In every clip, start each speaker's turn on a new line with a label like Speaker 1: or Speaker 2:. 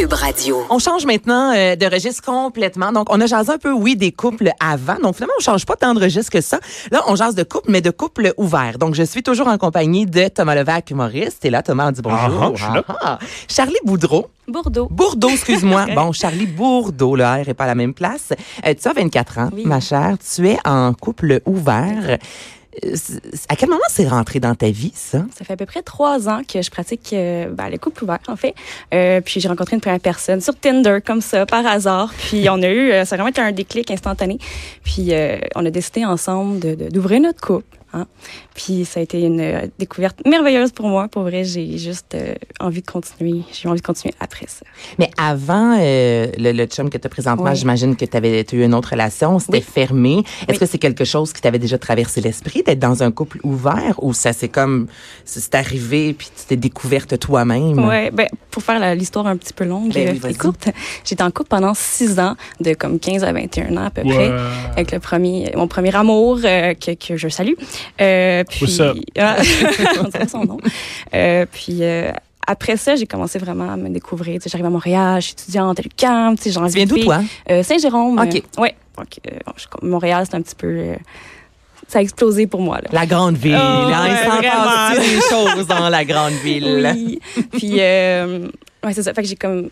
Speaker 1: Cube Radio.
Speaker 2: On change maintenant euh, de registre complètement. Donc, on a jasé un peu, oui, des couples avant. Donc, finalement, on change pas tant de registre que ça. Là, on jase de couple, mais de couple ouvert. Donc, je suis toujours en compagnie de Thomas Levac, humoriste. Et là, Thomas, on dit bonjour.
Speaker 3: Ah, je suis là.
Speaker 2: Ah, ah. Charlie Boudreau.
Speaker 4: Bordeaux.
Speaker 2: Bourdeau, excuse-moi. bon, Charlie Bourdeau, le R est pas à la même place. Euh, tu as 24 ans,
Speaker 4: Oui.
Speaker 2: ma chère. Tu es en couple ouvert. À quel moment c'est rentré dans ta vie, ça?
Speaker 4: Ça fait à peu près trois ans que je pratique euh, ben, le couple ouvert, en fait. Euh, puis j'ai rencontré une première personne sur Tinder, comme ça, par hasard. Puis on a eu, euh, ça a vraiment été un déclic instantané. Puis euh, on a décidé ensemble d'ouvrir notre couple. Hein. Puis ça a été une euh, découverte merveilleuse pour moi. Pour vrai, j'ai juste euh, envie de continuer. J'ai envie de continuer après ça.
Speaker 2: Mais avant euh, le, le chum que tu as présentement,
Speaker 4: Oui.
Speaker 2: j'imagine que tu avais eu une autre relation, c'était
Speaker 4: Oui.
Speaker 2: fermé. Est-ce
Speaker 4: Oui.
Speaker 2: que c'est quelque chose qui t'avait déjà traversé l'esprit d'être dans un couple ouvert ou ça c'est comme c'est arrivé puis tu t'es découverte toi-même?
Speaker 4: Ouais, ben, pour faire l'histoire un petit peu longue
Speaker 2: Ben oui,
Speaker 4: et courte, j'étais en couple pendant six ans, de comme 15 à 21 ans à peu près, avec le premier, mon premier amour euh, que, que je salue. Puis,
Speaker 3: What's up?
Speaker 4: Ah. Euh, puis euh, après ça, j'ai commencé vraiment à me découvrir. Tu sais, J'arrive à Montréal, je suis étudiante à l'UQAM, tu
Speaker 2: viens d'où toi?
Speaker 4: Euh, Saint-Jérôme.
Speaker 2: OK.
Speaker 4: euh, ouais. Donc, euh, Montréal, c'est un petit peu... euh, ça a explosé pour moi. Là.
Speaker 2: La grande ville.
Speaker 4: Oh,
Speaker 2: hein, il
Speaker 4: ouais,
Speaker 2: s'en
Speaker 4: vraiment.
Speaker 2: passe des choses dans la grande ville.
Speaker 4: Oui. Puis, euh, ouais, c'est ça. Fait que j'ai comme.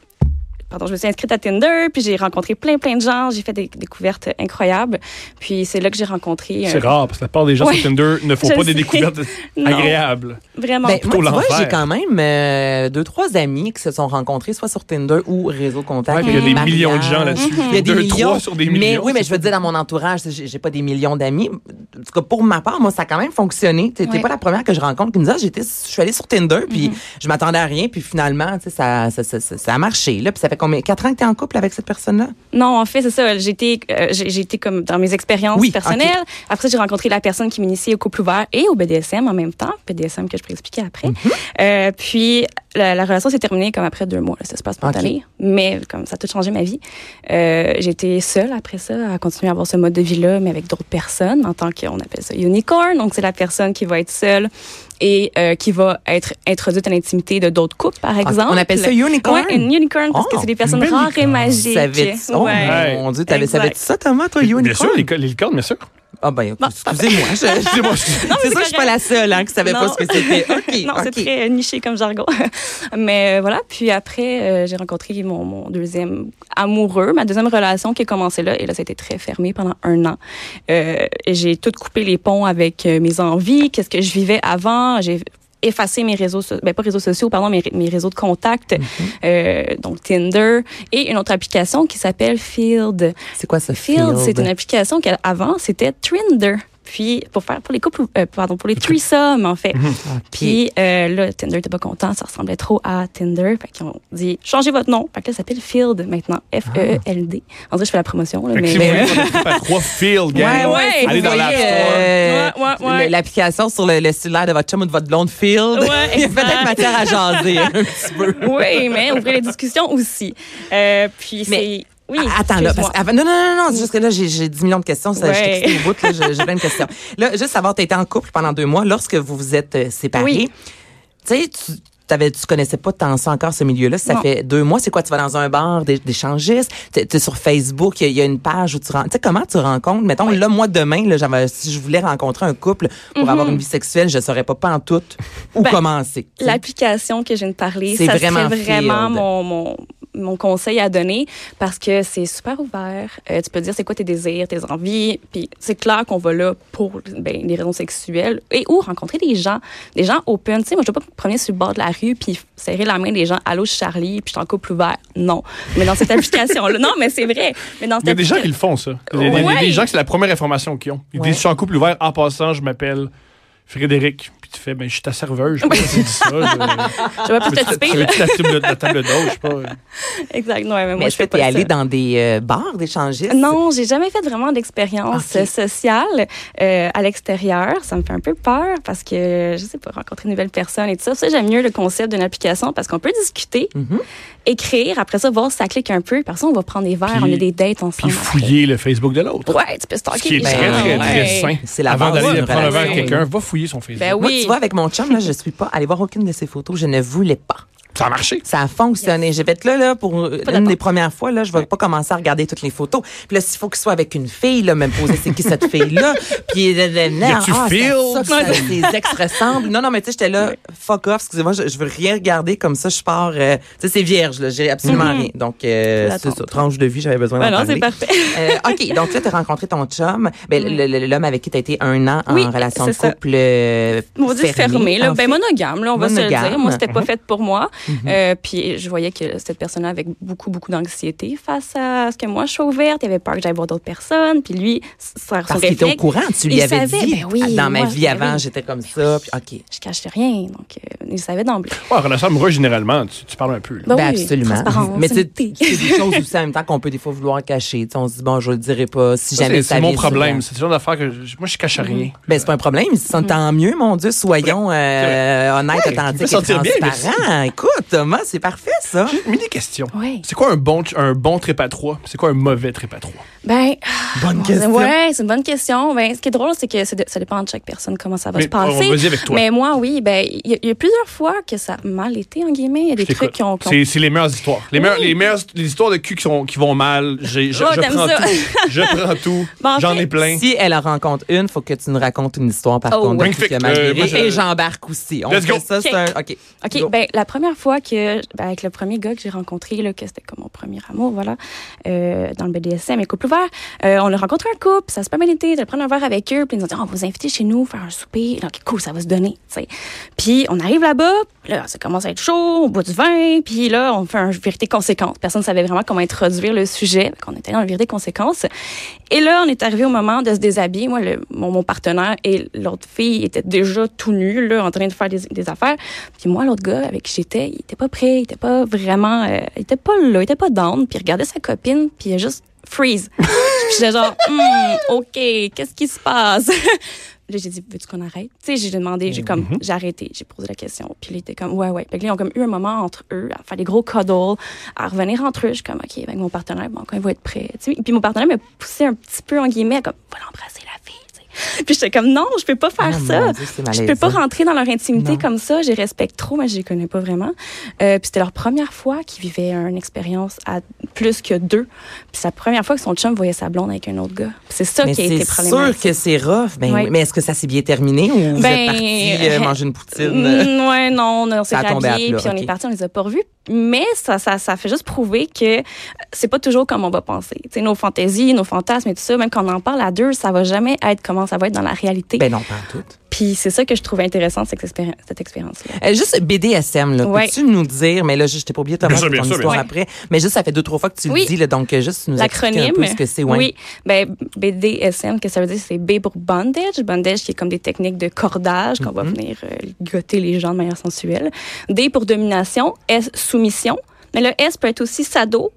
Speaker 4: Pardon, je me suis inscrite à Tinder, puis j'ai rencontré plein, plein de gens. J'ai fait des découvertes incroyables. Puis c'est là que j'ai rencontré. euh,
Speaker 3: C'est rare, parce que la plupart des gens
Speaker 4: Ouais.
Speaker 3: sur Tinder ne font pas des découvertes agréables.
Speaker 4: Vraiment.
Speaker 2: Ben,
Speaker 3: plutôt
Speaker 2: moi, tu vois, j'ai quand même euh, deux, trois amis qui se sont rencontrés soit sur Tinder ou Réseau Contact.
Speaker 3: Ouais, puis il y a des millions de gens là-dessus.
Speaker 2: Il y a des
Speaker 3: Deux,
Speaker 2: millions.
Speaker 3: trois sur des millions.
Speaker 2: Mais oui, mais je veux dire, dans mon entourage, j'ai pas des millions d'amis. En tout cas, pour ma part, moi, ça a quand même fonctionné. T'es
Speaker 4: Ouais.
Speaker 2: pas la première que je rencontre qui me dit, ah, j'étais, je suis allée sur Tinder, puis
Speaker 4: Mhm.
Speaker 2: je m'attendais à rien, puis finalement, ça, ça, ça, ça a marché. Là, puis ça fait combien, quatre ans que t'es en couple avec cette personne-là?
Speaker 4: Non, en fait, c'est ça. J'étais, euh, été comme dans mes expériences
Speaker 2: Oui,
Speaker 4: personnelles. Après j'ai rencontré la personne qui m'initiait au couple ouvert et au BDSM en même temps. BDSM que je pourrais expliquer après. Euh, puis, la, la relation s'est terminée comme après deux mois. là. Ça se passe spontané. Mais comme ça a tout changé ma vie. Euh, J'étais seule après ça à continuer à avoir ce mode de vie-là, mais avec d'autres personnes en tant qu'on appelle ça unicorn. Donc, c'est la personne qui va être seule et euh, qui va être introduite à l'intimité de d'autres couples, par exemple.
Speaker 2: on appelle ça unicorn?
Speaker 4: Ouais, une unicorn parce
Speaker 2: Oh,
Speaker 4: que c'est des personnes rares et magiques.
Speaker 2: Savais-tu? Oh,
Speaker 4: Ouais.
Speaker 2: mon Dieu, t'avais, savais-tu ça, Thomas, toi, unicorn?
Speaker 3: Bien sûr, les, les licornes, bien sûr.
Speaker 2: Ah, ben, excusez-moi. je- c'est que je suis pas la seule, hein, qui savait pas
Speaker 4: Non.
Speaker 2: ce que c'était. OK.
Speaker 4: non, c'est
Speaker 2: OK.
Speaker 4: très euh, niché comme jargon. Mais euh, voilà, puis après, euh, j'ai rencontré mon, mon deuxième amoureux, ma deuxième relation qui a commencé là. Et là, ça a été très fermé pendant un an. Euh, j'ai tout coupé les ponts avec euh, mes envies, qu'est-ce que je vivais avant. J'ai effacé mes réseaux, so- ben pas réseaux sociaux, pardon, mes, mes réseaux de contact, euh, donc Tinder, et une autre application qui s'appelle Field.
Speaker 2: C'est quoi ça,
Speaker 4: Field, c'est une application qu'avant, c'était Trinder. Puis, pour faire, pour les couples, euh, pardon, pour les threesomes, en fait. Puis euh, là, Tinder n'était pas content, ça ressemblait trop à Tinder. Fait qu'ils ont dit, changez votre nom. Fait que là, ça s'appelle Field maintenant. F-E-E-L-D. En vrai, je fais la promotion, là,
Speaker 3: Fait
Speaker 4: mais.
Speaker 3: si
Speaker 2: mais-
Speaker 3: vous voulez faire trois field, gang,
Speaker 4: Ouais, ouais,
Speaker 3: allez dans l'App
Speaker 2: euh,
Speaker 4: Ouais, ouais,
Speaker 2: L'application sur le, le cellulaire de votre chum ou de votre blonde Field.
Speaker 4: Ouais,
Speaker 2: Il y a peut-être matière à jaser un petit peu.
Speaker 4: oui, mais ouvrez les discussions aussi. Euh, puis
Speaker 2: Mais-
Speaker 4: c'est. Oui.
Speaker 2: Ah, Attends, là, parce non, non, non, non, c'est juste que là, j'ai j'ai 10 millions de questions. Ça,
Speaker 4: Ouais.
Speaker 2: Je t'ai excité au bout, là, j'ai plein de questions. Là, juste savoir, tu été en couple pendant deux mois. Lorsque vous vous êtes euh, séparés,
Speaker 4: Oui.
Speaker 2: tu sais, tu t'avais, tu connaissais pas tant ça encore, ce milieu-là. Ça
Speaker 4: Non.
Speaker 2: fait deux mois. C'est quoi? Tu vas dans un bar d'é- d'échangistes? Tu es sur Facebook, il y, a- il y a une page où tu rencontres. Tu sais, comment tu rencontres? Mettons, là, moi, demain, là, j'avais- si je voulais rencontrer un couple pour avoir une vie sexuelle, je saurais pas, pas en tout où.
Speaker 4: Ben,
Speaker 2: commencer.
Speaker 4: L'application que je viens de parler,
Speaker 2: C'est
Speaker 4: ça
Speaker 2: vraiment
Speaker 4: serait vraiment mon, mon, mon conseil à donner parce que c'est super ouvert. Euh, tu peux dire c'est quoi tes désirs, tes envies, puis c'est clair qu'on va là pour ben, les raisons sexuelles et ou rencontrer des gens, des gens open. Tu sais, moi je vais pas me promener sur le bord de la rue puis serrer la main des gens. Allô, je suis Charlie, puis je suis en couple ouvert. Non, mais dans cette application là, non, mais c'est vrai. Mais dans cette
Speaker 3: Il y a des gens qui le font, ça. Il y a des,
Speaker 4: Ouais.
Speaker 3: des gens que c'est la première information qu'ils ont. Ils
Speaker 2: Ouais.
Speaker 3: disent, je suis en couple ouvert, en passant, je m'appelle Frédéric. Puis tu fais, ben, je suis ta serveuse. Je sais pas si tu dis ça. Je,
Speaker 4: vais plus te
Speaker 3: je,
Speaker 4: là.
Speaker 3: la table, la table d'eau, je sais pas?
Speaker 4: Exact. Non, mais moi
Speaker 2: est-ce que tu es
Speaker 4: pas
Speaker 2: allé
Speaker 4: ça.
Speaker 2: dans des euh, bars d'échangistes?
Speaker 4: Non, j'ai jamais fait vraiment d'expérience sociale euh, à l'extérieur. Ça me fait un peu peur parce que je sais pas rencontrer une nouvelle personne et tout ça. Ça j'aime mieux le concept d'une application parce qu'on peut discuter,
Speaker 2: Mhm.
Speaker 4: écrire, après ça voir si ça clique un peu. Par ça on va prendre des verres,
Speaker 3: Puis-
Speaker 4: on a des dates ensemble.
Speaker 3: Puis fouiller le Facebook de l'autre.
Speaker 4: Ouais, tu peux stalker.
Speaker 3: Ce qui est très, très, très
Speaker 4: ouais.
Speaker 3: sain.
Speaker 2: C'est la
Speaker 3: Avant d'aller prendre un verre à quelqu'un, va fouiller son Facebook.
Speaker 4: Ben oui.
Speaker 2: Tu vois, avec mon chum, là, je suis pas allée voir aucune de ses photos. Je ne voulais pas.
Speaker 3: Ça a marché.
Speaker 2: Ça a fonctionné. J'ai fait là, là, pour une
Speaker 4: d'accord.
Speaker 2: des premières fois, là, je vais pas commencer à regarder toutes les photos. Puis là, s'il faut qu'il soit avec une fille, là, me poser c'est qui cette fille-là? Puis, là, là,
Speaker 3: a-tu
Speaker 2: ah, ça que ça- ses ex ressemblent. Non, non, mais tu sais, j'étais là, fuck off, excusez-moi, je, je veux rien regarder comme ça, je pars, euh, tu sais, c'est vierge, là, j'ai absolument rien. Donc, euh, c'est ça, tranche de vie, j'avais besoin
Speaker 4: Ben
Speaker 2: d'en
Speaker 4: non, c'est
Speaker 2: parler.
Speaker 4: parfait.
Speaker 2: Euh, OK, donc là, tu as rencontré ton chum, ben, l'homme avec qui tu as été un an
Speaker 4: Oui,
Speaker 2: en relation de
Speaker 4: ça.
Speaker 2: couple
Speaker 4: On va dire fermé, là.
Speaker 2: en
Speaker 4: Ben, monogame, là, on va se le dire. Moi, c'était pas fait pour moi.
Speaker 2: Mhm.
Speaker 4: Euh, puis je voyais que cette personne-là avait beaucoup, beaucoup d'anxiété face à ce que moi, je suis ouverte. Il avait peur que j'aille voir d'autres personnes. Puis lui, son
Speaker 2: Parce qu'il était au courant, tu lui
Speaker 4: Il
Speaker 2: avais
Speaker 4: savait,
Speaker 2: dit.
Speaker 4: ben oui,
Speaker 2: dans ma
Speaker 4: moi,
Speaker 2: vie
Speaker 4: ben
Speaker 2: avant,
Speaker 4: oui.
Speaker 2: j'étais comme ça. Puis, OK.
Speaker 4: je cachais rien. Donc, euh, il savait d'emblée.
Speaker 3: Ouais, en relation amoureuse, généralement, tu, tu parles un peu. là.
Speaker 4: Ben
Speaker 2: Ben
Speaker 4: oui,
Speaker 2: absolument. Mais c'est des choses aussi en même temps qu'on peut des fois vouloir cacher. Tu sais, on se dit, bon, je le dirai pas si
Speaker 3: Ça,
Speaker 2: jamais
Speaker 3: c'est
Speaker 2: ça
Speaker 3: c'est mon problème. C'est le genre d'affaire que je- moi, je cache rien.
Speaker 2: Ben, c'est pas un problème. Sentent tant mieux, mon Dieu. Soyons euh, honnêtes, authentiques et
Speaker 3: sentir bien,
Speaker 2: transparents. Écoute, Thomas, c'est parfait, ça.
Speaker 3: J'ai une mini question.
Speaker 4: Oui.
Speaker 3: C'est quoi un bon, un bon trip à trois? C'est quoi un mauvais trip à trois?
Speaker 4: Ben,
Speaker 2: Bonne
Speaker 4: bon,
Speaker 2: question.
Speaker 4: Ouais, c'est une bonne question. Ben, ce qui est drôle, c'est que de- ça dépend de chaque personne comment ça va
Speaker 3: Mais
Speaker 4: se passer.
Speaker 3: on- vas-y avec toi.
Speaker 4: Mais moi, oui, ben, il y, a- il y a plusieurs fois que ça a mal été, en guillemets. Il y a des
Speaker 3: Je
Speaker 4: trucs qui ont,
Speaker 3: C'est c'est les meilleures histoires. Les, meilleures, les meilleures les histoires de cul qui, sont, qui vont mal. j'ai- Je,
Speaker 4: Oh,
Speaker 3: je prends tout. Je prends tout.
Speaker 4: En
Speaker 3: J'en ai plein.
Speaker 2: Si elle en rencontre une, faut que tu nous racontes une histoire, par
Speaker 4: Oh,
Speaker 2: contre,
Speaker 3: oui.
Speaker 2: qui a mal
Speaker 3: Euh,
Speaker 2: viré.
Speaker 3: moi, je-
Speaker 2: Et j'embarque aussi. On
Speaker 3: Let's go.
Speaker 2: ça,
Speaker 4: OK.
Speaker 2: un... OK.
Speaker 4: Ben, la première fois que, ben, avec le premier gars que j'ai rencontré, là, que c'était comme mon premier amour, voilà, euh, dans le BDSM et couple ouvert, euh, on a rencontré un couple, ça s'est pas mal été, de prendre un verre avec eux, puis ils nous ont dit, on va vous inviter chez nous, faire un souper. Donc, cool, ça va se donner, tu sais. Puis, on arrive là-bas, là, ça commence à être chaud, on boit du vin, puis là, on fait un vérité conséquence. Personne ne savait vraiment comment introduire le sujet, on était dans le vérité conséquence. Et là, on est arrivé au moment de se déshabiller. Moi, le, mon, mon partenaire et l'autre fille étaient déjà tout nus, là, en train de faire des affaires. Puis moi, l'autre gars avec qui j'étais, il était pas prêt, il était pas vraiment, euh, il était pas là, il était pas down. Puis il regardait sa copine, puis il a juste freeze. j'étais genre, Hmm, ok, qu'est-ce qui se passe? Là, j'ai dit, veux-tu qu'on arrête? Tu sais, j'ai demandé, j'ai comme, j'ai arrêté, j'ai posé la question. Puis là, il était comme, ouais, ouais. Puis là, ils ont comme eu un moment entre eux, à faire des gros cuddles, à revenir entre eux. Je suis comme, OK, avec mon partenaire, bon, quand il va être prêt. Tu sais, puis mon partenaire m'a poussé un petit peu, en guillemets, comme, va l'embrasser la fille. Puis j'étais comme, non, je peux pas faire
Speaker 2: Oh,
Speaker 4: ça.
Speaker 2: Dieu, c'est
Speaker 4: Je peux pas rentrer dans leur intimité
Speaker 2: Non.
Speaker 4: comme ça. Je les respecte trop, mais je les connais pas vraiment. Euh, puis c'était leur première fois qu'ils vivaient une expérience à plus que deux. Puis c'est la première fois que son chum voyait sa blonde avec un autre gars. C'est ça
Speaker 2: Mais
Speaker 4: qui a été
Speaker 2: c'est
Speaker 4: problématique.
Speaker 2: sûr que c'est rough. Ben. Mais est-ce que ça s'est bien terminé ou vous
Speaker 4: Ben,
Speaker 2: êtes partis euh,
Speaker 4: euh,
Speaker 2: manger une poutine?
Speaker 4: Mm, ouais, non, on, s'est rhabillés, puis on est parti, on les a pas revus. Mais ça, ça, ça fait juste prouver que c'est pas toujours comme on va penser. Tu sais, nos fantaisies, nos fantasmes et tout ça, même quand on en parle à deux, ça va jamais être comment ça va être dans la réalité.
Speaker 2: Ben non, pas en tout.
Speaker 4: Puis c'est ça que je trouve intéressant, cette, expéri- cette expérience-là.
Speaker 2: Euh, juste BDSM, là.
Speaker 4: Ouais.
Speaker 2: Peux-tu nous dire, mais là, je t'ai pas oublié Thomas,
Speaker 3: Bien
Speaker 2: ton
Speaker 3: sûr,
Speaker 2: histoire
Speaker 3: bien
Speaker 2: après. Mais juste, ça fait deux, trois fois que tu
Speaker 4: Oui.
Speaker 2: le dis, là. Donc, euh, juste nous expliquer un
Speaker 4: L'acronyme,
Speaker 2: peu ce que c'est, ouais.
Speaker 4: oui, ben, BDSM, que ça veut dire, c'est B pour bondage. Bondage, qui est comme des techniques de cordage, qu'on va
Speaker 2: Mhm.
Speaker 4: venir euh, goter les gens de manière sensuelle. D pour domination. S, soumission. Mais le S peut être aussi sado.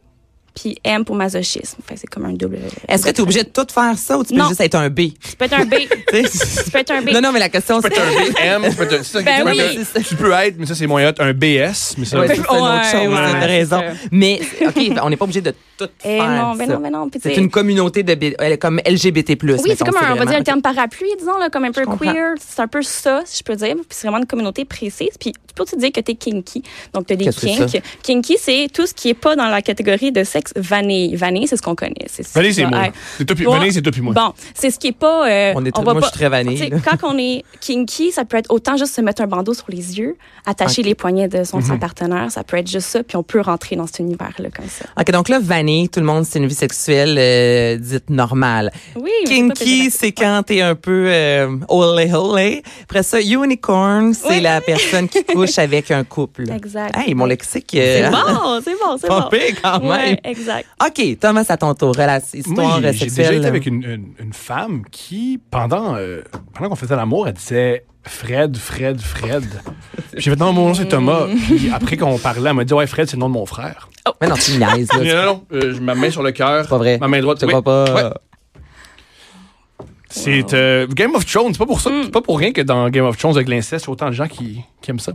Speaker 4: Puis M pour masochisme. Fait c'est comme un double.
Speaker 2: Est-ce que tu es obligé de tout faire ça ou tu peux
Speaker 4: Non.
Speaker 2: juste être un B?
Speaker 4: Tu peux être un B.
Speaker 2: Tu
Speaker 4: peux être un B.
Speaker 2: non, non, mais la question,
Speaker 3: Tu peux
Speaker 2: c'est.
Speaker 3: être un BM, tu peux être, c'est ça,
Speaker 4: Ben
Speaker 3: tu peux
Speaker 4: oui.
Speaker 3: être- tu peux être, mais ça c'est moins hot, un BS, mais ça.
Speaker 2: Ouais,
Speaker 3: c'est-
Speaker 2: c'est une autre
Speaker 4: Ouais,
Speaker 2: chose,
Speaker 4: ouais, c'est
Speaker 2: raison. Mais, OK, on n'est pas obligé de tout
Speaker 4: Eh
Speaker 2: faire.
Speaker 4: non, ben
Speaker 2: ça.
Speaker 4: non, ben non.
Speaker 2: C'est
Speaker 4: tu
Speaker 2: une communauté de B- elle est comme LGBT+.
Speaker 4: Oui, c'est comme un, on va dire un terme parapluie, disons, là, comme un peu queer. C'est un peu ça, si je peux dire. Puis c'est vraiment une communauté précise. Puis tu peux aussi dire que t'es kinky. Donc, t'as des
Speaker 2: Qu'est-ce que c'est
Speaker 4: kinks. Kinky, c'est tout ce qui est pas dans la catégorie de sexe vanille. Vanille, c'est ce qu'on connaît. C'est
Speaker 3: Vanille, c'est moi. Vanille, c'est toi puis moi.
Speaker 4: Bon, c'est ce qui est pas. euh,
Speaker 2: On est très-
Speaker 4: va
Speaker 2: moi,
Speaker 4: pas-
Speaker 2: je suis très vanille,
Speaker 4: Tu. Quand on est kinky, ça peut être autant juste se mettre un bandeau sur les yeux, attacher les poignets de son,
Speaker 3: Mhm.
Speaker 4: son partenaire. Ça peut être juste ça, puis on peut rentrer dans cet univers-là comme ça.
Speaker 2: OK, donc là, vanille, tout le monde, c'est une vie sexuelle euh, dite normale.
Speaker 4: Oui, c'est
Speaker 2: Kinky, c'est quand t'es un peu euh, olé olé. Après ça, unicorn, c'est
Speaker 4: Oui.
Speaker 2: la personne qui couche avec un couple.
Speaker 4: Exact.
Speaker 2: Hey, mon lexique.
Speaker 4: C'est
Speaker 2: euh,
Speaker 4: bon, c'est bon, c'est bon.
Speaker 2: pire quand même.
Speaker 4: Ouais, exact.
Speaker 2: OK, Thomas, à ton tour. Relation, histoire
Speaker 3: Moi, j'ai- j'ai
Speaker 2: sexuelle.
Speaker 3: déjà été avec une, une, une femme qui, pendant, euh, pendant qu'on faisait l'amour, elle disait Fred, Fred, Fred. Puis J'ai fait non, mon nom c'est Thomas. Puis après qu'on parlait, elle m'a dit ouais, Fred, c'est le nom de mon frère.
Speaker 2: Mais non, tu niaises,
Speaker 3: Non,
Speaker 2: là.
Speaker 3: non, non, euh, ma main sur le cœur.
Speaker 2: C'est pas vrai.
Speaker 3: Ma main droite.
Speaker 2: Tu
Speaker 3: oui.
Speaker 2: crois pas?
Speaker 3: Ouais. C'est euh, Game of Thrones. C'est pas pour ça,
Speaker 4: Mm.
Speaker 3: c'est pas pour rien que dans Game of Thrones avec l'inceste, il y a autant de gens qui, qui aiment ça.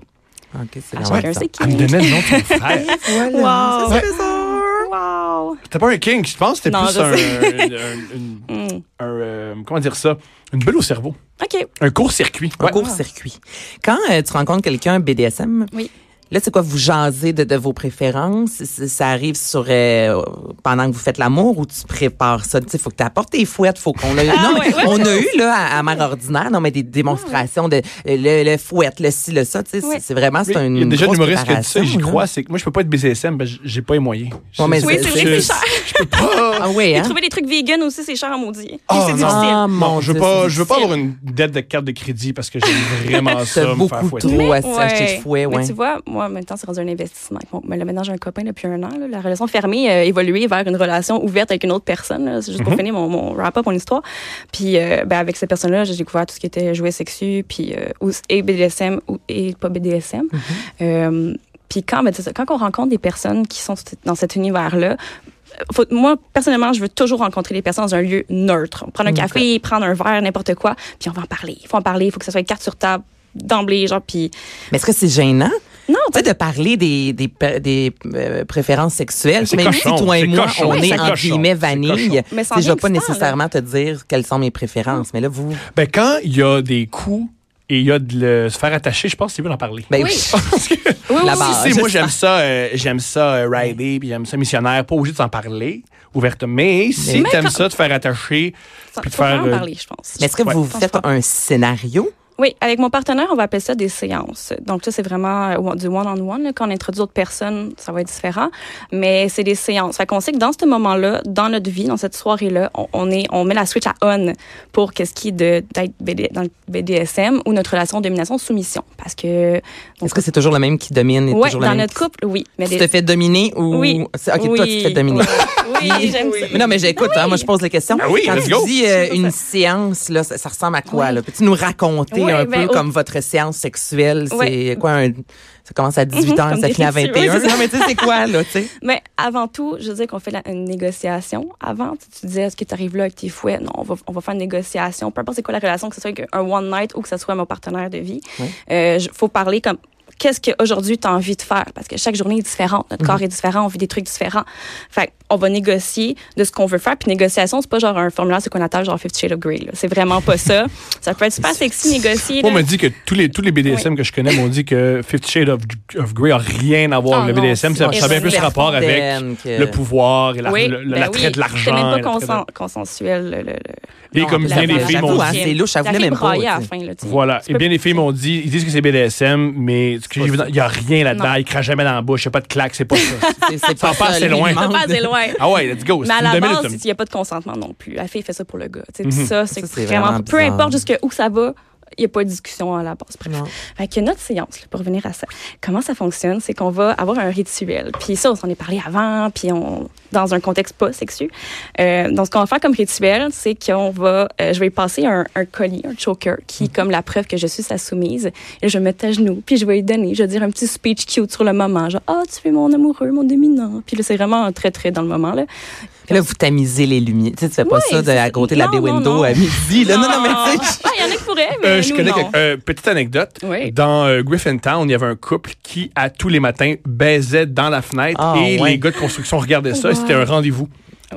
Speaker 2: OK, c'est
Speaker 4: Ah,
Speaker 2: ça.
Speaker 4: ses
Speaker 3: Elle me donnait le nom de son frère.
Speaker 2: Voilà,
Speaker 4: Wow.
Speaker 2: c'est trésor.
Speaker 4: Wow.
Speaker 3: C'était pas un king, je pense que c'était
Speaker 4: Non,
Speaker 3: plus un, un-
Speaker 4: Mm.
Speaker 3: un, euh, comment dire ça, une bulle au cerveau,
Speaker 4: OK.
Speaker 3: un court-circuit.
Speaker 2: Un court-circuit. Quand euh, tu rencontres quelqu'un BDSM,
Speaker 4: Oui.
Speaker 2: Là, c'est quoi, vous jasez de, de vos préférences? Ça arrive sur euh, pendant que vous faites l'amour ou tu prépares ça? Tu sais, faut que tu apportes tes fouettes, faut qu'on l'a non,
Speaker 4: Ah ouais,
Speaker 2: mais
Speaker 4: ouais,
Speaker 2: on a eu, là, à, à Mère Ordinaire, non, mais des démonstrations de le, le fouette, le ci, le ça, tu sais, c'est-
Speaker 4: Ouais.
Speaker 2: c'est vraiment, c'est une
Speaker 3: Il y a déjà un
Speaker 2: grosse
Speaker 3: humoriste qui a dit ça, et j'y crois, c'est que moi, je peux pas être BCSM, ben, j'ai pas les moyens.
Speaker 2: Ouais, mais
Speaker 4: Oui,
Speaker 2: c'est-
Speaker 4: vrai que c'est cher.
Speaker 3: Je peux pas.
Speaker 2: Ah oui, hein?
Speaker 4: trouver des trucs vegan aussi, c'est cher à maudit.
Speaker 3: Ah,
Speaker 4: c'est
Speaker 3: non.
Speaker 4: difficile.
Speaker 2: Ah, mon
Speaker 3: Non, je veux pas, je veux pas avoir une dette de carte de crédit parce que j'aime vraiment ça, me faire
Speaker 2: beaucoup
Speaker 3: fouetter.
Speaker 2: trop à
Speaker 4: Ouais.
Speaker 2: acheter de fouet,
Speaker 4: Mais
Speaker 2: ouais.
Speaker 4: tu vois, moi, maintenant, c'est rendu un investissement. Bon, mais là, maintenant, j'ai un copain depuis un an. là. La relation fermée a évolué vers une relation ouverte avec une autre personne. C'est juste pour
Speaker 3: Mhm.
Speaker 4: finir mon, mon wrap-up, mon histoire. Puis, euh, ben, avec cette personne-là, j'ai découvert tout ce qui était jouets sexus, puis euh, et BDSM ou, et pas BDSM.
Speaker 2: Mhm.
Speaker 4: Euh, puis quand, ben, ça, quand on rencontre des personnes qui sont dans cet univers-là, moi, personnellement, je veux toujours rencontrer les personnes dans un lieu neutre. Prendre un café, prendre un verre, n'importe quoi, puis on va en parler. Il faut en parler, il faut que ça soit carte sur table d'emblée, genre, puis...
Speaker 2: Mais est-ce que c'est gênant?
Speaker 4: Non,
Speaker 2: Tu sais, de parler des, des, des euh, préférences sexuelles,
Speaker 3: C'est
Speaker 2: même
Speaker 3: cochon,
Speaker 2: si toi et
Speaker 3: c'est
Speaker 2: moi,
Speaker 3: cochon,
Speaker 2: on est entre
Speaker 3: cochon,
Speaker 2: guillemets vanille.
Speaker 4: Mais
Speaker 2: tu
Speaker 4: en
Speaker 2: je vais
Speaker 4: vient
Speaker 2: pas nécessairement te dire quelles sont mes préférences. Mais là, vous...
Speaker 3: Ben, quand il y a des coups et il y a de le- se faire attacher, je pense que c'est mieux d'en parler.
Speaker 2: Ben,
Speaker 4: Oui.
Speaker 3: Parce que
Speaker 4: Oui, oui,
Speaker 3: tu sais, moi, j'aime ça, euh, j'aime ça euh, rider, puis j'aime ça missionnaire, pas obligé de s'en parler ouvertement. Mais si t'aimes
Speaker 4: quand-
Speaker 3: ça, te faire attacher, puis de
Speaker 4: faut
Speaker 3: faire,
Speaker 4: en parler, je pense.
Speaker 2: Mais est-ce que
Speaker 3: Ouais.
Speaker 2: vous faites un scénario?
Speaker 4: Oui, avec mon partenaire, on va appeler ça des séances. Donc ça, c'est vraiment euh, du one-on-one. là. Quand on introduit d'autres personnes, ça va être différent. Mais c'est des séances. Fait qu'on sait que dans ce moment-là, dans notre vie, dans cette soirée-là, on, on est, on met la switch à on pour qu'est-ce qui est de, d'être BD dans le BDSM ou notre relation domination-soumission. Parce que...
Speaker 2: Est-ce que c'est toujours le même qui domine le
Speaker 4: dans
Speaker 2: même
Speaker 4: notre couple, oui. Mais
Speaker 2: Tu
Speaker 4: des-
Speaker 2: te fais dominer ou...
Speaker 4: Oui.
Speaker 2: OK,
Speaker 4: oui,
Speaker 2: toi, tu te fais dominer.
Speaker 4: Oui, oui, j'aime ça.
Speaker 2: Mais non, mais j'écoute, hein, moi, je pose les questions.
Speaker 3: Ah oui,
Speaker 2: Quand
Speaker 3: let's
Speaker 2: tu
Speaker 3: go.
Speaker 2: dis euh, une
Speaker 4: ça.
Speaker 2: séance, là, ça, ça ressemble à quoi? Là? Peux-tu nous raconter
Speaker 4: Ouais,
Speaker 2: un
Speaker 4: ben,
Speaker 2: peu comme votre séance sexuelle? C'est quoi un... Ça commence à 18
Speaker 4: Mhm,
Speaker 2: ans,
Speaker 4: comme
Speaker 2: ça finit à
Speaker 4: rituels,
Speaker 2: 21.
Speaker 4: ouais, c'est ça.
Speaker 2: non, mais tu sais, c'est quoi, là, tu sais?
Speaker 4: Mais avant tout, je veux dire qu'on fait la- une négociation. Avant, tu, tu disais, est-ce que tu arrives là avec tes fouets? Non, on va, on va faire une négociation. Peu importe c'est quoi la relation, que ce soit avec un one night ou que ce soit mon partenaire de vie.
Speaker 2: Oui.
Speaker 4: Euh, faut parler comme, qu'est-ce qu'aujourd'hui tu as envie de faire? Parce que chaque journée est différente. Notre corps est différent, on vit des trucs différents. Fait on va négocier de ce qu'on veut faire. Puis négociation, c'est pas genre un formulaire sur qu'on attache genre Fifty Shades of Grey. C'est vraiment pas ça. Ça peut être super sexy négocier.
Speaker 3: Moi, on m'a dit que tous les, tous les BDSM que je connais m'ont dit que Fifty Shades of, of Grey a rien à voir
Speaker 4: Ah
Speaker 3: avec le BDSM.
Speaker 4: c'est
Speaker 3: Ça, ça a bien
Speaker 4: super
Speaker 3: plus rapport avec
Speaker 2: que-
Speaker 3: le pouvoir et la-
Speaker 4: oui,
Speaker 3: le-
Speaker 4: ben
Speaker 3: l'attrait
Speaker 4: oui.
Speaker 3: de l'argent.
Speaker 4: C'est même pas
Speaker 3: de-
Speaker 4: consensuel. le- le- le-
Speaker 3: Et
Speaker 2: Non,
Speaker 3: comme
Speaker 2: la-
Speaker 3: bien les
Speaker 2: la-
Speaker 3: filles m'ont dit.
Speaker 2: c'est louche, ça
Speaker 4: La
Speaker 2: voulait même pas.
Speaker 4: la.
Speaker 3: Voilà. Et bien les filles m'ont dit, ils disent que c'est BDSM, mais que il n'y a rien là-dedans.
Speaker 4: Non.
Speaker 3: Ils crachent jamais dans la bouche, il n'y a pas de claque, c'est pas ça.
Speaker 2: C'est- pas
Speaker 3: passe assez loin.
Speaker 2: il
Speaker 3: Ça
Speaker 2: demande.
Speaker 4: pas assez loin.
Speaker 3: ah ouais, let's go.
Speaker 4: Mais
Speaker 3: C'est
Speaker 4: à la base, il n'y a pas de consentement non plus. La fille fait ça pour le gars.
Speaker 3: Mhm.
Speaker 4: Ça, c'est vraiment.
Speaker 2: vraiment
Speaker 4: Peu importe jusqu'où ça va, il n'y a pas de discussion à la base. Bref. Fait que notre séance, là, pour revenir à ça, comment ça fonctionne, c'est qu'on va avoir un rituel. Puis ça, on s'en est parlé avant, puis on, dans un contexte pas sexu. Euh, donc, ce qu'on va faire comme rituel, c'est qu'on va, euh, je vais passer un, un collier, un choker, qui est comme la preuve que je suis sa soumise. Et je vais me mettre à genoux, puis je vais lui donner, je vais dire un petit speech cute sur le moment, genre, ah, tu es mon amoureux, mon dominant. Puis là, c'est vraiment très, très dans le moment, là.
Speaker 2: Là, vous tamisez les lumières. Tu sais, tu fais pas ça de, à côté de la bay window à midi. Là. Non, non, mais tu sais.
Speaker 4: Ah, il y en a qui pourraient, mais
Speaker 3: Euh, je
Speaker 4: nous,
Speaker 3: connais
Speaker 4: non.
Speaker 3: euh, petite anecdote.
Speaker 4: Oui.
Speaker 3: Dans euh, Griffintown, il y avait un couple qui, à tous les matins, baisait dans la fenêtre
Speaker 2: Ah,
Speaker 3: et
Speaker 2: ouais.
Speaker 3: les gars de construction regardaient ça et c'était un rendez-vous.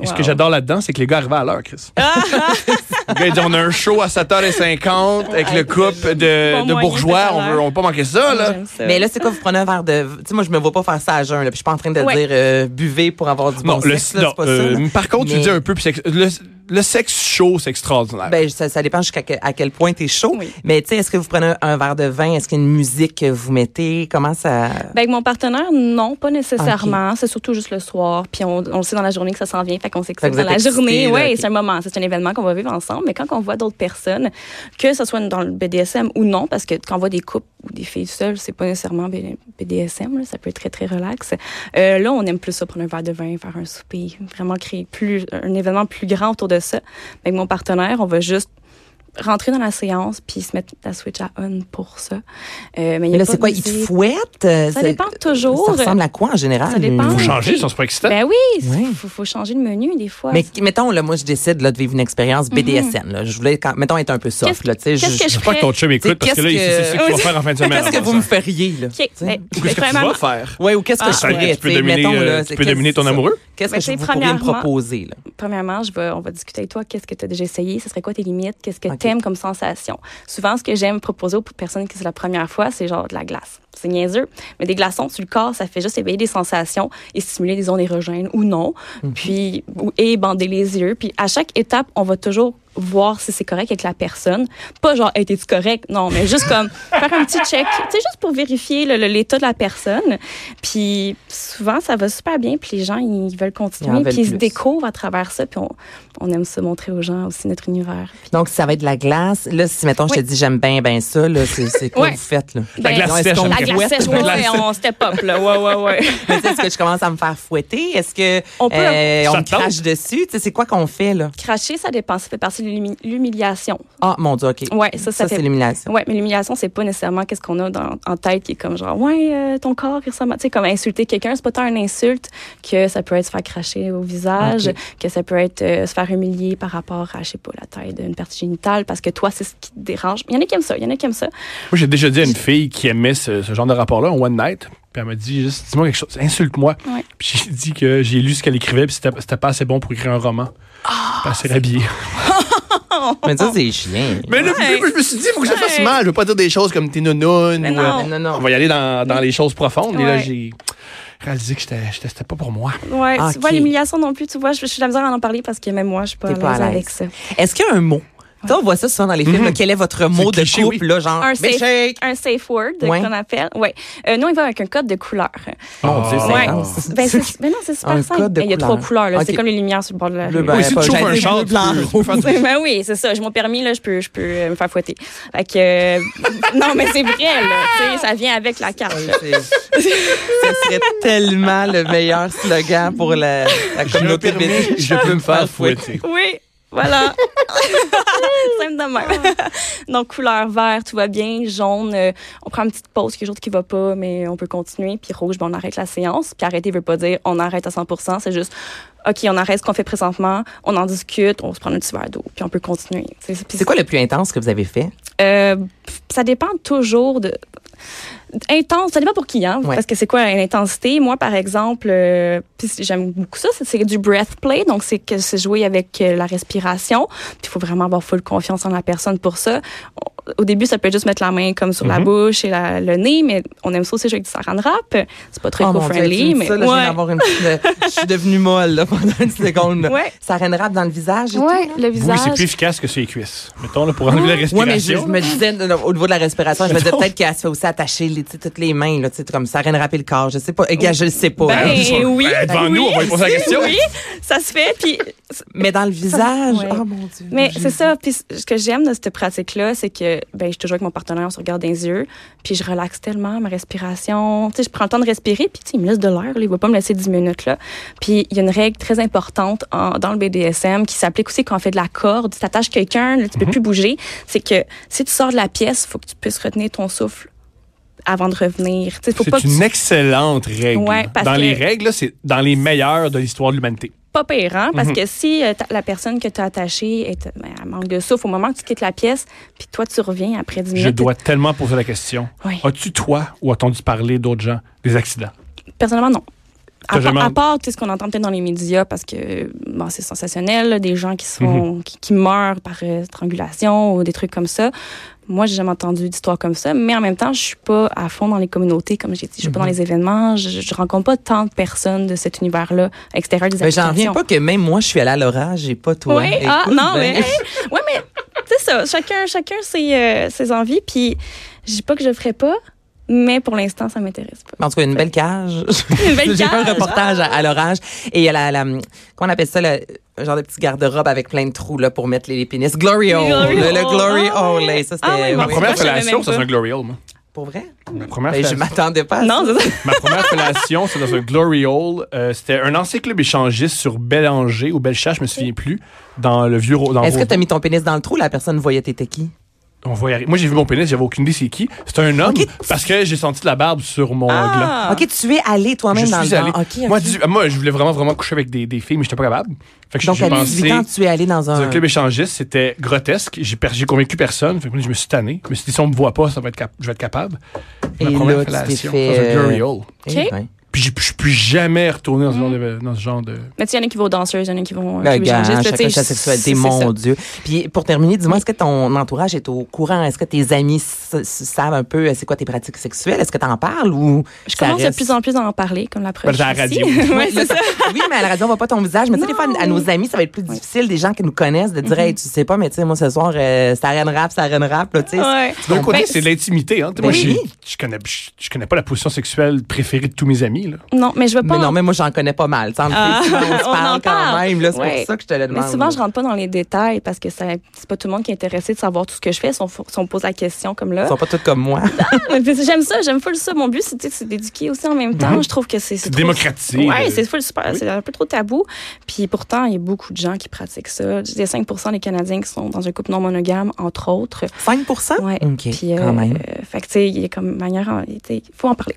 Speaker 3: Et ce que j'adore là-dedans, c'est que les gars arrivaient à l'heure, Chris.
Speaker 4: Ah,
Speaker 3: Le gars, il dit, on a un show à 7h50 avec le couple de, bourgeois. On veut, on veut pas manquer ça, là.
Speaker 4: Ça.
Speaker 2: Mais là, c'est quoi, vous prenez un verre de. Tu sais, moi, je me vois pas faire ça à jeun, là. Puis je suis pas en train de
Speaker 4: Ouais.
Speaker 2: dire euh, buvez pour avoir du bon
Speaker 3: Non, le,
Speaker 2: sexe, là,
Speaker 3: non,
Speaker 2: c'est pas
Speaker 3: euh,
Speaker 2: ça. là.
Speaker 3: par contre, tu dis un peu, puis c'est- le, le sexe chaud, c'est extraordinaire.
Speaker 2: Ben, ça, ça dépend jusqu'à à quel point t'es chaud.
Speaker 4: Oui.
Speaker 2: Mais tu sais, est-ce que vous prenez un, un verre de vin? Est-ce qu'il y a une musique que vous mettez? Comment ça...
Speaker 4: Ben, avec mon partenaire, non, pas nécessairement. C'est surtout juste le soir. Puis on, on le sait dans la journée que ça s'en vient. Fait qu'on sait que
Speaker 2: Fait
Speaker 4: c'est
Speaker 2: que
Speaker 4: dans la journée. Oui, c'est un moment. C'est un événement qu'on va vivre ensemble. Mais quand on voit d'autres personnes, que ce soit dans le BDSM ou non, parce que quand on voit des couples ou des filles seules, c'est pas nécessairement BDSM. là. ça peut être très, très relax. Euh, là, on aime plus ça, prendre un verre de vin, faire un souper, vraiment créer plus, un événement plus grand autour de Avec mon partenaire, on va juste rentrer dans la séance puis se mettre la switch à on pour ça. Euh, mais y
Speaker 2: Mais
Speaker 4: a
Speaker 2: là, c'est quoi? Ils te fouettent?
Speaker 4: Ça
Speaker 2: c'est-
Speaker 4: dépend toujours.
Speaker 2: Ça ressemble à quoi en général?
Speaker 4: Ça dépend.
Speaker 3: Faut
Speaker 4: Oui.
Speaker 3: changer, ça, c'est pas excitant.
Speaker 4: Ben oui, il faut, faut changer le menu des fois.
Speaker 2: Mais mettons, là, moi, je décide là, de vivre une expérience BDSM. Là. Je voulais, quand, mettons, être un peu soft.
Speaker 4: Qu'est-ce-
Speaker 2: Là, tu sais,
Speaker 4: qu'est-ce
Speaker 2: je-
Speaker 4: que
Speaker 3: Je
Speaker 4: je
Speaker 3: veux pas que ton chum écoute, parce que là, c'est
Speaker 2: que
Speaker 3: tu vas faire en fin de semaine.
Speaker 2: Qu'est-ce que vous me feriez? Là?
Speaker 4: OK.
Speaker 2: Tu sais?
Speaker 4: Ben,
Speaker 3: Qu'est-ce
Speaker 4: ben,
Speaker 3: que tu vas faire?
Speaker 2: Ouais, ou qu'est-ce que
Speaker 4: Ah,
Speaker 2: je
Speaker 3: Ben,
Speaker 2: ferais?
Speaker 3: tu peux dominer, euh, ton amoureux?
Speaker 2: Qu'est-ce
Speaker 4: Ben,
Speaker 2: que je
Speaker 4: tu sais,
Speaker 2: vous pourriez me
Speaker 4: premièrement-
Speaker 2: proposer? Là?
Speaker 4: premièrement, je vais, on va discuter avec toi. Qu'est-ce que tu as déjà essayé? Ce serait quoi tes limites? Qu'est-ce que. T'aimes comme sensation. Souvent, ce que j'aime proposer aux personnes qui c'est la première fois, c'est genre de la glace. C'est niaiseux, mais des glaçons sur le corps, ça fait juste éveiller des sensations et stimuler des ondes érogènes ou non,
Speaker 2: Mhm.
Speaker 4: puis et bander les yeux. Puis à chaque étape, on va toujours voir si c'est correct avec la personne. Pas genre, hey, t'es-tu correct? Non, mais juste comme faire un petit check. Tu sais, juste pour vérifier l'état de la personne. Puis souvent, ça va super bien. Puis les gens, ils veulent continuer. Puis ils se découvrent à travers ça. Puis on, on aime se montrer aux gens aussi notre univers. Puis-
Speaker 2: Donc, ça va être de la glace. Là, si, mettons, je te
Speaker 4: Oui.
Speaker 2: dis j'aime bien, bien ça, là, c'est quoi
Speaker 4: Ouais.
Speaker 2: vous faites, là?
Speaker 3: La
Speaker 4: Ben,
Speaker 3: glace sèche.
Speaker 4: La glace sèche,
Speaker 3: La
Speaker 4: ouais,
Speaker 3: glace
Speaker 4: ouais,
Speaker 3: sèche.
Speaker 4: on step up, là. Ouais, ouais, ouais.
Speaker 2: Mais tu sais, est-ce que je commence à me faire fouetter? Est-ce que
Speaker 4: On peut-
Speaker 2: euh, on me crache dessus? Tu sais, c'est quoi qu'on fait, là?
Speaker 4: Cracher, ça dépend. Ça fait partie de l'humiliation.
Speaker 2: Ah, mon Dieu, OK.
Speaker 4: Ouais, ça, ça,
Speaker 2: Ça,
Speaker 4: fait.
Speaker 2: c'est l'élimination.
Speaker 4: Ouais, mais l'humiliation, c'est pas nécessairement qu'est-ce qu'on a dans, en tête qui est comme genre, ouais, euh, ton corps, il ressemble à. Tu sais, comme insulter quelqu'un, c'est pas tant une insulte que ça peut être se faire cracher au visage, que ça peut être euh, se faire humilier par rapport à, je sais pas, la taille d'une partie génitale parce que toi, c'est ce qui te dérange. Il y en a qui aiment ça, il y en a qui aiment ça.
Speaker 3: Moi, j'ai déjà dit à une fille qui aimait ce, ce genre de rapport-là, un one night, puis elle m'a dit juste, dis-moi quelque chose, insulte-moi.
Speaker 4: Ouais.
Speaker 3: Puis j'ai dit que j'ai lu ce qu'elle écrivait, puis c'était pas assez bon pour écrire un roman. Elle s'est rhabillée.
Speaker 2: Mais ça, c'est chiant.
Speaker 1: Mais là,
Speaker 4: Ouais.
Speaker 1: je me suis dit, il faut que je fasse mal. Je veux pas dire des choses comme t'es nounoune.
Speaker 4: Mais
Speaker 1: ou,
Speaker 4: non.
Speaker 1: euh,
Speaker 2: non, non.
Speaker 3: On va y aller dans, dans les choses profondes. Et là, j'ai réalisé que c'était pas pour moi.
Speaker 4: Ouais,
Speaker 2: Ah,
Speaker 4: tu vois, l'humiliation non plus, tu vois, je, je suis la misère à en parler parce que même moi, je suis pas,
Speaker 2: pas
Speaker 4: à l'aise. avec ça.
Speaker 2: Est-ce qu'il y a un mot? Tu sais, on voit ça souvent dans les films. là. Quel est votre mot de
Speaker 3: cliché,
Speaker 2: couple,
Speaker 3: oui.
Speaker 2: là, genre
Speaker 4: Un safe, un safe word
Speaker 2: Ouais.
Speaker 4: qu'on appelle. Ouais. Euh, nous, on va avec un code de couleur.
Speaker 2: Mon Dieu, c'est
Speaker 4: Ouais. Ben, ben non, c'est super
Speaker 2: Un
Speaker 4: simple.
Speaker 2: code de
Speaker 4: Il y a
Speaker 2: couleur.
Speaker 4: trois couleurs. C'est comme les lumières sur le bord de la rue.
Speaker 2: ben,
Speaker 3: Oui, si tu un char,
Speaker 2: blanc,
Speaker 4: ben oui, c'est ça. J'ai mon permis, là, je peux, je peux me faire fouetter. Fait que, euh, non, mais c'est vrai, là. Ça vient avec la carte,
Speaker 2: Ce serait tellement le meilleur slogan pour la, la communauté
Speaker 3: je peux me faire fouetter.
Speaker 4: Oui, voilà. Simple de même. Donc, couleur vert, tout va bien. Jaune, euh, on prend une petite pause, quelque chose qui va pas, mais on peut continuer. Puis rouge, ben, on arrête la séance. Puis arrêter veut pas dire on arrête à 100 C'est juste, OK, on arrête ce qu'on fait présentement, on en discute, on se prend un petit verre d'eau, puis on peut continuer.
Speaker 2: C'est quoi le plus intense que vous avez fait?
Speaker 4: euh, ça dépend toujours de intense, ça dépend pour qui, hein,
Speaker 2: Ouais.
Speaker 4: parce que c'est quoi l'intensité. Moi, par exemple, euh, j'aime beaucoup ça, c'est- du breath play, donc c'est que c'est jouer avec euh, la respiration. Puis il faut vraiment avoir full confiance en la personne pour ça. Au début, ça peut être juste mettre la main comme sur la
Speaker 3: Mhm.
Speaker 4: bouche et la- le nez, mais on aime ça aussi jouer avec du saran wrap. C'est pas très
Speaker 2: Oh, dis
Speaker 4: mais
Speaker 2: ça, là, je
Speaker 4: ouais.
Speaker 2: d'avoir une petite- euh, Je suis devenue molle là, pendant une seconde.
Speaker 4: Ouais.
Speaker 2: Ça rap dans le visage et
Speaker 4: Ouais,
Speaker 2: tout.
Speaker 4: le
Speaker 3: Oui,
Speaker 4: visage.
Speaker 3: c'est plus efficace que sur les cuisses. Mettons, là, pour enlever la
Speaker 2: Oui,
Speaker 3: respiration.
Speaker 2: mais je, je me disais, non, non, au niveau de la respiration, je me disais peut-être qu'elle se fait aussi attacher les, tu sais, toutes les mains, là, tu sais, comme ça, rien rapper le corps. Je sais pas. Gars, je le sais pas.
Speaker 4: Ben oui.
Speaker 3: Ben, devant
Speaker 4: oui,
Speaker 3: nous, on va lui poser la question.
Speaker 4: Oui, ça se fait. Puis
Speaker 2: Mais dans le visage,
Speaker 4: Ouais.
Speaker 2: oh mon Dieu.
Speaker 4: Mais c'est ça. Puis ce que j'aime de cette pratique-là, c'est que ben, je suis toujours avec mon partenaire, on se regarde dans les yeux, puis je relaxe tellement ma respiration. Tu sais, je prends le temps de respirer, puis tu sais, il me laisse de l'air. Il va pas me laisser 10 minutes là. Puis il y a une règle très importante en- dans le BDSM qui s'applique aussi quand on fait de la corde. Tu attaches quelqu'un, tu peux plus bouger. C'est que si tu sors de la pièce, faut que tu puisses retenir ton souffle avant de revenir.
Speaker 3: C'est
Speaker 4: tu
Speaker 3: une excellente règle.
Speaker 4: Ouais,
Speaker 3: dans
Speaker 4: que-
Speaker 3: les règles, c'est dans les meilleures de l'histoire de l'humanité.
Speaker 4: pas pire, hein? Parce
Speaker 3: Mhm.
Speaker 4: que si euh, la personne que tu as attachée est, ben, elle manque de souffle au moment que tu quittes la pièce, puis toi, tu reviens après 10 minutes.
Speaker 3: Je dois tellement poser la question.
Speaker 4: Oui.
Speaker 3: As-tu, toi, ou entendu parler d'autres gens, des accidents?
Speaker 4: Personnellement, non. À,
Speaker 3: jamais-
Speaker 4: à part ce qu'on entend peut-être dans les médias, parce que bon, c'est sensationnel, là, des gens qui, se font,
Speaker 3: Mhm.
Speaker 4: qui, qui meurent par euh, strangulation ou des trucs comme ça. Moi, j'ai jamais entendu d'histoire comme ça, mais en même temps, je suis pas à fond dans les communautés, comme j'ai dit, je suis pas dans
Speaker 3: Mhm.
Speaker 4: les événements, je, je rencontre pas tant de personnes de cet univers-là extérieur des
Speaker 2: Ben, j'en reviens pas que même moi, je suis allée à l'orage et pas toi.
Speaker 4: Oui, ah, non,
Speaker 2: ben,
Speaker 4: mais. ouais, mais c'est ça. Chacun, chacun ses, euh, ses envies. Puis, je dis pas que je le ferais pas, mais pour l'instant, ça m'intéresse pas.
Speaker 2: En tout cas, une belle cage.
Speaker 4: Une belle
Speaker 2: J'ai fait un
Speaker 4: cage.
Speaker 2: reportage à, à l'orage. Et il y a la, la, comment on appelle ça, le, un genre de petit garde-robe avec plein de trous, là, pour mettre les, les pénis. Glory hole. Le, glory
Speaker 4: Ah,
Speaker 2: hole. Ça, c'était,
Speaker 4: Ah,
Speaker 2: oui.
Speaker 3: Ma
Speaker 4: oui.
Speaker 3: première
Speaker 4: même
Speaker 3: c'est un glory hole, moi.
Speaker 2: Pour vrai?
Speaker 3: Ma première,
Speaker 2: Ben, je m'attendais pas à
Speaker 4: Non,
Speaker 2: ça.
Speaker 4: c'est ça.
Speaker 3: ma première fellation, c'est dans un glory hole. Euh, C'était un ancien club échangiste sur Bélanger ou Bellechasse, je me souviens plus, dans le vieux...
Speaker 2: Est-ce que
Speaker 3: Rosemont.
Speaker 2: t'as mis ton pénis dans le trou? La personne voyait t'étais qui?
Speaker 3: On va y arriver. Moi, j'ai vu mon pénis, j'avais aucune idée c'est qui. C'est un homme, parce que j'ai senti de la barbe sur mon gland.
Speaker 4: Ah.
Speaker 2: OK, tu es allé toi-même
Speaker 3: Je
Speaker 2: dans
Speaker 3: suis
Speaker 2: le
Speaker 3: allé.
Speaker 2: bar. OK,
Speaker 3: Moi, je voulais vraiment, vraiment coucher avec des, des filles, mais j'étais pas capable. Fait que
Speaker 2: Donc,
Speaker 3: j'ai
Speaker 2: à
Speaker 3: pensé
Speaker 2: 18 ans, tu es allé dans un...
Speaker 3: un club échangiste, c'était grotesque. J'ai per- convaincu personne. Fait que moi, je me suis tanné. Je me suis dit, si on me voit pas, ça va être cap- je vais être capable.
Speaker 2: Et
Speaker 3: Ma
Speaker 2: là,
Speaker 3: première
Speaker 2: fait,
Speaker 3: dans un glory
Speaker 2: euh, ben.
Speaker 3: Puis je suis plus jamais retourné dans ce genre de. Dans ce genre de...
Speaker 4: Mais tu sais, il y en a qui vont aux danseuses, il y en a qui vont.
Speaker 2: Le gars, chacun
Speaker 4: tu sais,
Speaker 2: sa sexualité, mon
Speaker 4: ça.
Speaker 2: Dieu. Puis pour terminer, dis-moi, est-ce que ton entourage est au courant? Est-ce que tes amis savent un peu euh, c'est quoi tes pratiques sexuelles? Est-ce que tu en parles ou
Speaker 4: Je
Speaker 2: ça
Speaker 4: commence de plus en plus à en parler, comme la preuve.
Speaker 3: Ben, à la radio.
Speaker 2: Oui,
Speaker 4: c'est ça.
Speaker 2: Oui, mais à la radio, on voit pas ton visage. Mais tu sais, des fois, à nos amis, ça va être plus difficile, des gens qui nous connaissent, de dire,
Speaker 4: Mm-hmm.
Speaker 2: hey, tu sais pas, mais tu sais, moi, ce soir, euh, c'est arène rap, c'est arène rap, là, tu sais.
Speaker 4: Ouais.
Speaker 3: D'un côté,
Speaker 2: Ben,
Speaker 3: c'est de l'intimité. Hein. Moi,
Speaker 2: Oui.
Speaker 3: je, je, connais, je, je connais pas la position sexuelle préférée de tous mes amis. Là.
Speaker 4: Non, mais je veux pas.
Speaker 2: Mais non,
Speaker 4: en-
Speaker 2: mais moi, j'en connais pas mal.
Speaker 4: Ah,
Speaker 2: on se
Speaker 4: on
Speaker 2: parle
Speaker 4: en
Speaker 2: quand
Speaker 4: parle.
Speaker 2: même. là, C'est
Speaker 4: Ouais.
Speaker 2: pour ça que je te le demande.
Speaker 4: Mais souvent, je rentre pas dans les détails parce que c'est pas tout le monde qui est intéressé de savoir tout ce que je fais. Si on, si on pose la question comme là.
Speaker 2: Ils sont pas tous comme moi.
Speaker 4: Puis j'aime ça, j'aime full ça. Mon but, c'est d'éduquer aussi en même temps. Je trouve que c'est
Speaker 3: C'est démocratisé.
Speaker 4: Ouais,
Speaker 3: euh,
Speaker 4: c'est full super.
Speaker 3: oui.
Speaker 4: C'est un peu trop tabou. Puis pourtant, il y a beaucoup de gens qui pratiquent ça. Il y a 5 des Canadiens qui sont dans un couple non monogame, entre autres.
Speaker 2: 5
Speaker 4: Ouais.
Speaker 2: OK,
Speaker 4: Puis,
Speaker 2: quand même.
Speaker 4: euh, fait que, tu sais, il y a comme manière. en- tu sais, Il faut en parler.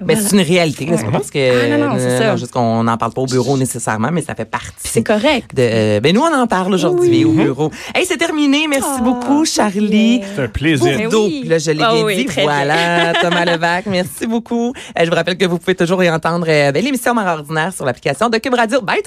Speaker 2: Mais
Speaker 4: Voilà.
Speaker 2: c'est une réalité. pas parce que.
Speaker 4: Ah, non, non, c'est
Speaker 2: euh,
Speaker 4: ça.
Speaker 2: non, juste qu'on n'en parle pas au bureau nécessairement, mais ça fait partie.
Speaker 4: C'est correct.
Speaker 2: de, euh, ben nous, on en parle aujourd'hui
Speaker 4: Oui.
Speaker 2: au bureau. Hey, c'est terminé. Merci
Speaker 4: Ah,
Speaker 2: beaucoup, Charlie.
Speaker 3: C'est un plaisir.
Speaker 4: Oui.
Speaker 2: Là, je l'ai bien
Speaker 4: oui,
Speaker 2: dit. Voilà, Thomas Levac. Merci beaucoup. Euh, je vous rappelle que vous pouvez toujours y entendre euh, ben, l'émission Mère ordinaire sur l'application de Cube Radio. Bye